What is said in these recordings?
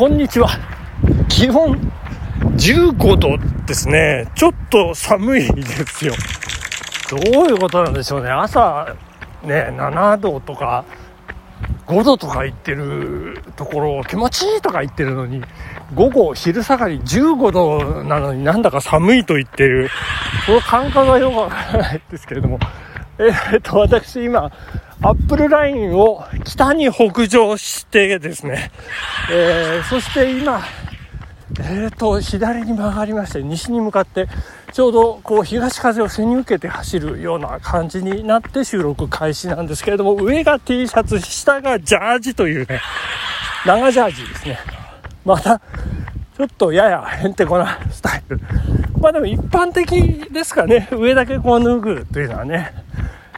こんにちは。気温15度ですね。ちょっと寒いですよ。どういうことなんでしょうね。朝、ね、7度とか5度とか言ってるところ、気持ちいいとか言ってるのに、午後、昼下がり15度なのになんだか寒いと言ってる。その感覚がよくわからないですけれども。えー、っと、私今、アップルラインを北に北上してですね、えー、そして今、えーと、左に曲がりまして、西に向かって、ちょうどこう東風を背に受けて走るような感じになって収録開始なんですけれども、上が T シャツ、下がジャージというね、長ジャージですね。また、ちょっとややへんてこなスタイル。まあでも一般的ですかね、上だけこう脱ぐというのはね。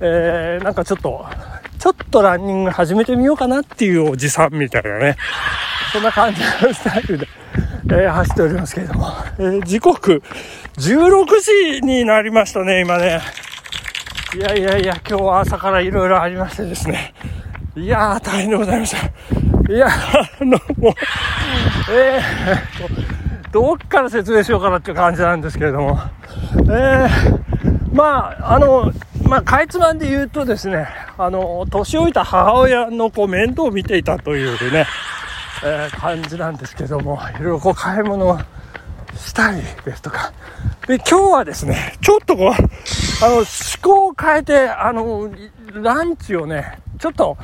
えー、なんかちょっと、ちょっとランニング始めてみようかなっていうおじさんみたいなね、そんな感じのスタイルで、えー、走っておりますけれども、えー、時刻16時になりましたね、今ね。いやいやいや、今日は朝からいろいろありましてですね。いやー、大変でございました。いや、あの、もう、えー、どっから説明しようかなっていう感じなんですけれども、えー、まあ、あの、まあ、かいつまんで言うとですね、あの、年老いた母親のこう面倒を見ていたというね、えー、感じなんですけども、いろいろこう買い物をしたりですとか。で、今日はですね、ちょっとこう、あの、思考を変えて、あの、ランチをね、ちょっと、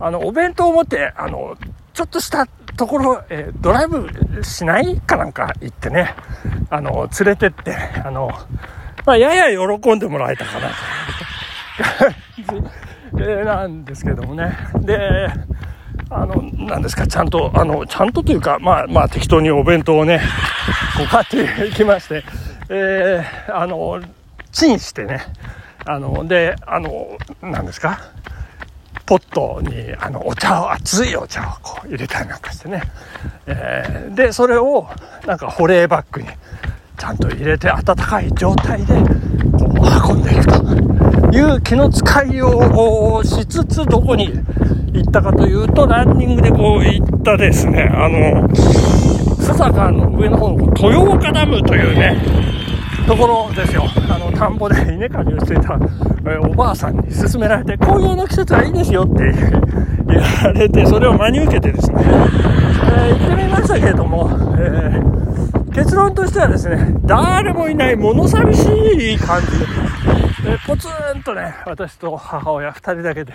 あの、お弁当を持って、あの、ちょっとしたところ、えー、ドライブしないかなんか行ってね、あの、連れてって、あの、まあ、やや喜んでもらえたかなと なんですけどもね。で、あの、なんですか、ちゃんと、あの、ちゃんとというか、まあ、まあ、適当にお弁当をね、こう買っていきまして、えー、あの、チンしてね、あの、で、あの、なんですか、ポットにあのお茶を熱いお茶をこう入れたりなんかしてね、えー、でそれをなんか保冷バッグにちゃんと入れて温かい状態でこう運んでいくと。いう気の使いをしつつどこに行ったかというとランニングでこう行ったですね。あの須坂の上の方の豊岡ダムというねところですよ。あの田んぼで稲刈りをしていた、えおばあさんに勧められて紅葉の季節はいいですよって言われてそれを真に受けてですね、えー、行ってみましたけれども、えー結論としてはですね、誰もいない物寂しい感じで、ポツンとね、私と母親2人だけで、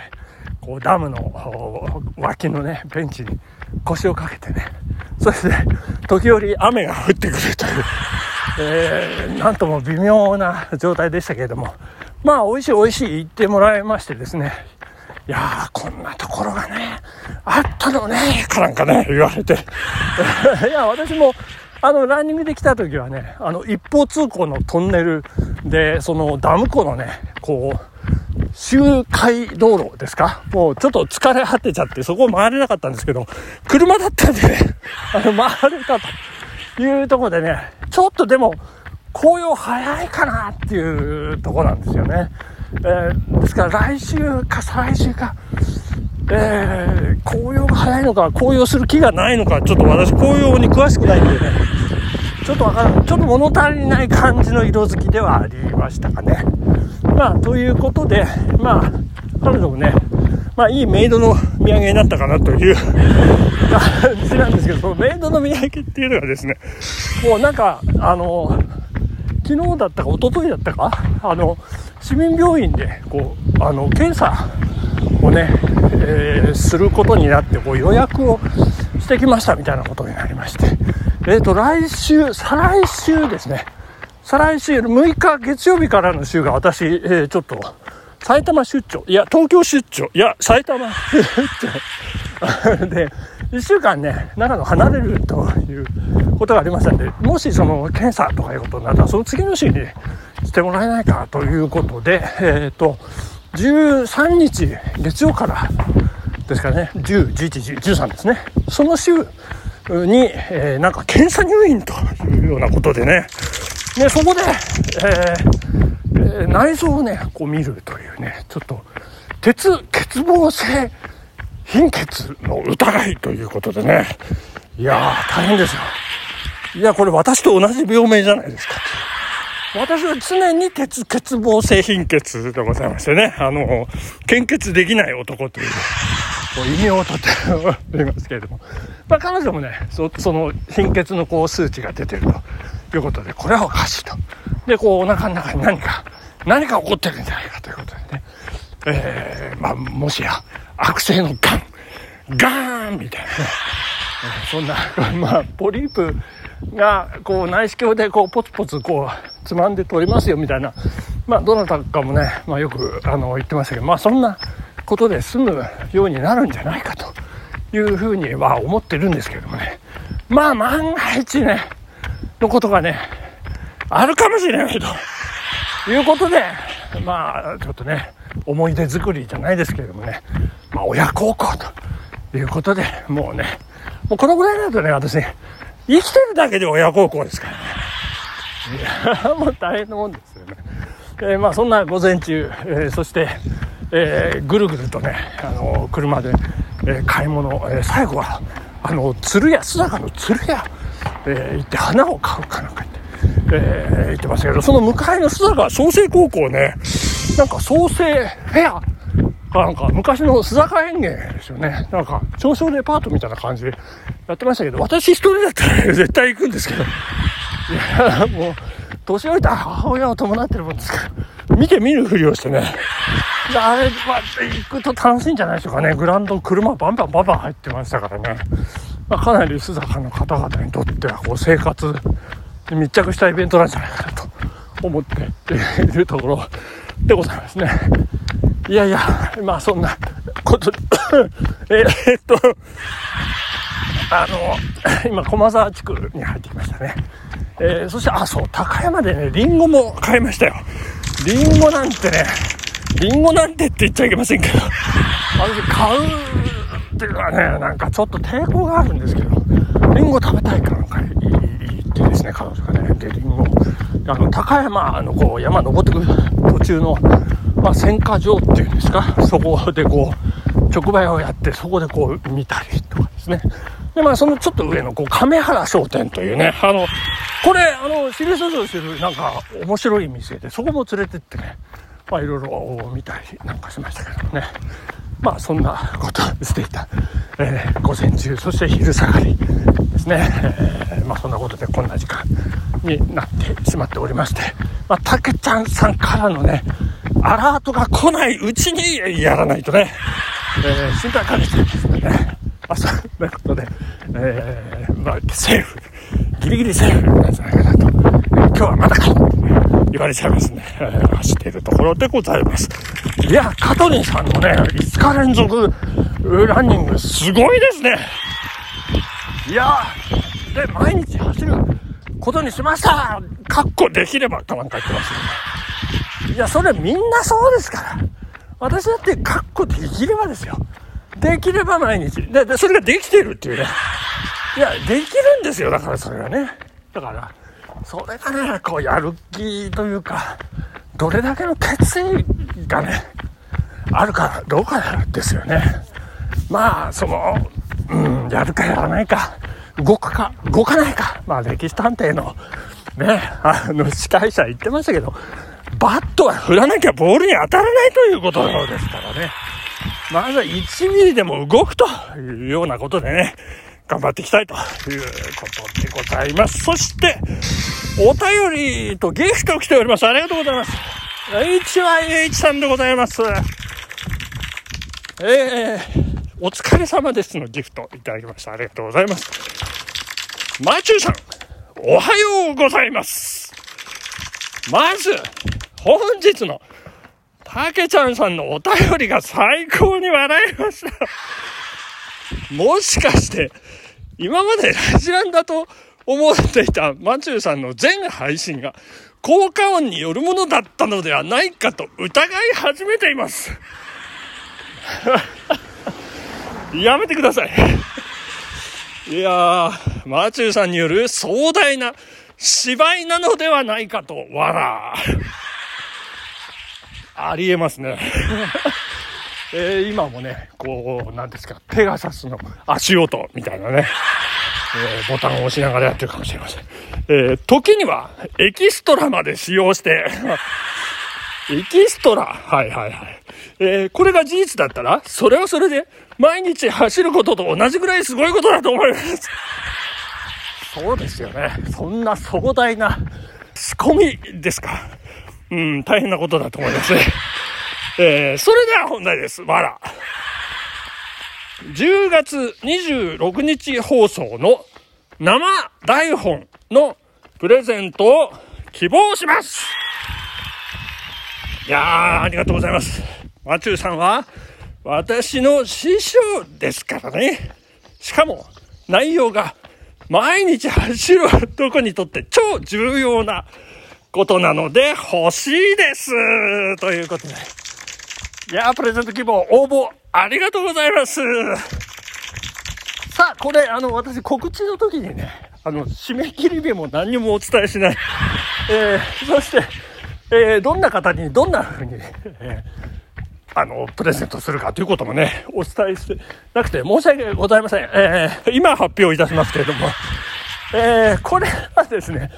こうダムの脇のね、ベンチに腰をかけてね、そして時折雨が降ってくるという、えー、なんとも微妙な状態でしたけれども、まあ、美味しい美味しい言ってもらいましてですね、いやー、こんなところがね、あったのね、かなんかね、言われて。いや、私も、あの、ランニングで来た時はね、あの、一方通行のトンネルで、そのダム湖のね、こう、周回道路ですか？もうちょっと疲れ果てちゃって、そこを回れなかったんですけど、車だったんでね、あの、回れたというところでね、ちょっとでも、紅葉早いかなっていうとこなんですよね。えー、ですから来週か再来週か、えー、紅葉が早いのか、紅葉する気がないのか、ちょっと私紅葉に詳しくないんでね、ちょっとわかんない、ちょっと物足りない感じの色づきではありましたかね。まあ、ということで、まあ、彼女もね、まあ、いいメイドの土産になったかなという感じなんですけど、そのメイドの土産っていうのがですね、もうなんか、あの、昨日だったか、一昨日だったか、あの、市民病院で、こう、あの、検査をね、えー、することになってこう予約をしてきましたみたいなことになりまして、えっ、ー、と、来週、再来週ですね、再来週、6日月曜日からの週が私、えー、ちょっと、埼玉出張、いや、東京出張、いや、埼玉。出 張で、1週間ね、長野離れるということがありましたんで、もしその検査とかいうことになったら、その次の週にしてもらえないかということで、えっ、ー、と、13日月曜からですからね10、11、13ですね。その週に、えー、なんか検査入院というようなことでねでそこで、えー、内臓をねこう見るというねちょっと鉄欠乏性貧血の疑いということでねいやー、大変ですよ。いや、これ私と同じ病名じゃないですか。私は常に鉄欠乏性貧血でございましてね、あの、献血できない男とい、う異名をとっておりますけれども、まあ彼女もね、そその貧血のこう数値が出てるということで、これはおかしいと。で、こうお腹の中に何か、何か起こってるんじゃないかということでね、えー、まあ、もしや悪性のがん、ガーンみたいな。ね、そんな、まあ、ポリープが、こう、内視鏡で、こう、ポツポツ、こう、つまんで取りますよ、みたいな、まあ、どなたかもね、まあ、よく、あの、言ってましたけど、まあ、そんなことで済むようになるんじゃないかというふうには思ってるんですけどもね。まあ、万が一ね、のことがね、あるかもしれないということで、まあ、ちょっとね、思い出作りじゃないですけれどもね、まあ、親孝行ということで、もうね、もうこのぐらいだとね、私、生きてるだけで親孝行ですからね。いや、もう大変なもんですよね。えー、まあそんな午前中、えー、そして、えー、ぐるぐるとね、あの車で、え買い物、え最後は、あの、鶴屋、須坂の鶴屋、え行って花を買うかなんか言って、え言ってましたけど、その向かいの須坂創生高校ね、なんか創生フェアなんか昔の須坂園芸ですよね。なんか、長小デパートみたいな感じでやってましたけど、私一人だったら絶対行くんですけど、いや、もう、年老いた母親を伴ってるもんですから、見て見ぬふりをしてね、あれ、まあ、行くと楽しいんじゃないでしょうかね。グランド車バンバンバンバン入ってましたからね。まあ、かなり須坂の方々にとっては、こう、生活に密着したイベントなんじゃないかなと思っているところでございますね。いやいや、まあそんなことで えっと、あの、今、駒沢地区に入ってきましたね。えー、そして、あ、そう、高山でね、リンゴも買いましたよ。リンゴなんてね、リンゴなんてって言っちゃいけませんけど、私買うっていうのはね、なんかちょっと抵抗があるんですけど、リンゴ食べたいかなんか言ってですね、彼女がね、で、リンゴ、あの、高山のこう、山登ってくる途中の、まあ、選果場っていうんですか、そこでこう、直売をやって、そこでこう、見たりとかですね。で、まあ、そのちょっと上の、こう、亀原商店というね、あの、これ、あの、知りそぞしてる、なんか、面白い店で、そこも連れてってね、まあ、いろいろ見たりなんかしましたけどね。まあ、そんなことをしていた、えー、午前中、そして昼下がりですね。えー、まあ、そんなことでこんな時間になってしまっておりまして、まあ、たけちゃんさんからのね、アラートが来ないうちにやらないとね、えー、心配かけてですね。まあ、そんなことで、えー、まあ、セーフ。ギリギリセーフなんじゃないかなと。今日はまだか言われちゃいますね。走っているところでございます。いや、カトリンさんのね、5日連続ランニングすごいですね。いやで、毎日走ることにしましたかっこできればかなんか言ってますよね。いや、それみんなそうですから。私だって、かっこできればですよ。できれば毎日。で、でそれができてるっていうね。いや、できるんですよ。だからそれがね。だから、それがね、こう、やる気というか、どれだけの決意がね、あるかどうかですよね。まあ、その、うん、やるかやらないか、動くか、動かないか。まあ、歴史探偵の、ね、あの、司会者言ってましたけど、バットは振らなきゃボールに当たらないということですからね。まずは1ミリでも動くというようなことでね、頑張っていきたいということでございます。そして、お便りとゲスト来ております。ありがとうございます。HYH さんでございます。えー、お疲れ様ですのギフトいただきました。ありがとうございます。マチューさん、おはようございます。まず、本日の、たけちゃんさんのお便りが最高に笑いました。もしかして、今までラジランだと思っていたマチューさんの全配信が効果音によるものだったのではないかと疑い始めています。やめてください。いやー、マチューさんによる壮大な芝居なのではないかと、笑。ありえますね。えー、今もね、こう、なんですか、ペガサスの足音みたいなね。えー、ボタンを押しながらやってるかもしれません。えー、時にはエキストラまで使用して エキストラはいはいはい。えー、これが事実だったら、それはそれで、毎日走ることと同じぐらいすごいことだと思います。そうですよね。そんな壮大な仕込みですか。うん、大変なことだと思いますね。えー、それでは本題です。わら。10月26日放送の生台本のプレゼントを希望しますいやー、ありがとうございます。マチューさんは私の師匠ですからね。しかも内容が毎日走る男にとって超重要なことなので欲しいですということで。いやー、プレゼント希望応募ありがとうございますさあ、これ、あの、私告知の時にね、あの、締め切り日も何にもお伝えしない。えー、そして、えー、どんな方にどんな風に、えー、あの、プレゼントするかということもね、お伝えしてなくて申し訳ございません。えー、今発表いたしますけれども、えー、これはですね、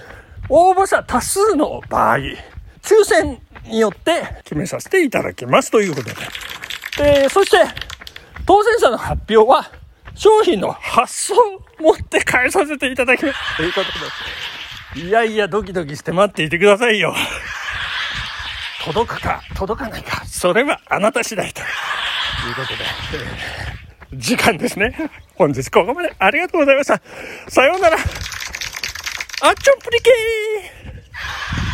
応募者多数の場合、抽選によって決めさせていただきますということで。えー、そして、当選者の発表は、商品の発送持って返させていただきます。ということで。いやいや、ドキドキして待っていてくださいよ。届くか、届かないか、それはあなた次第ということで、えー、時間ですね。本日ここまでありがとうございました。さようなら。あっちょんプリケー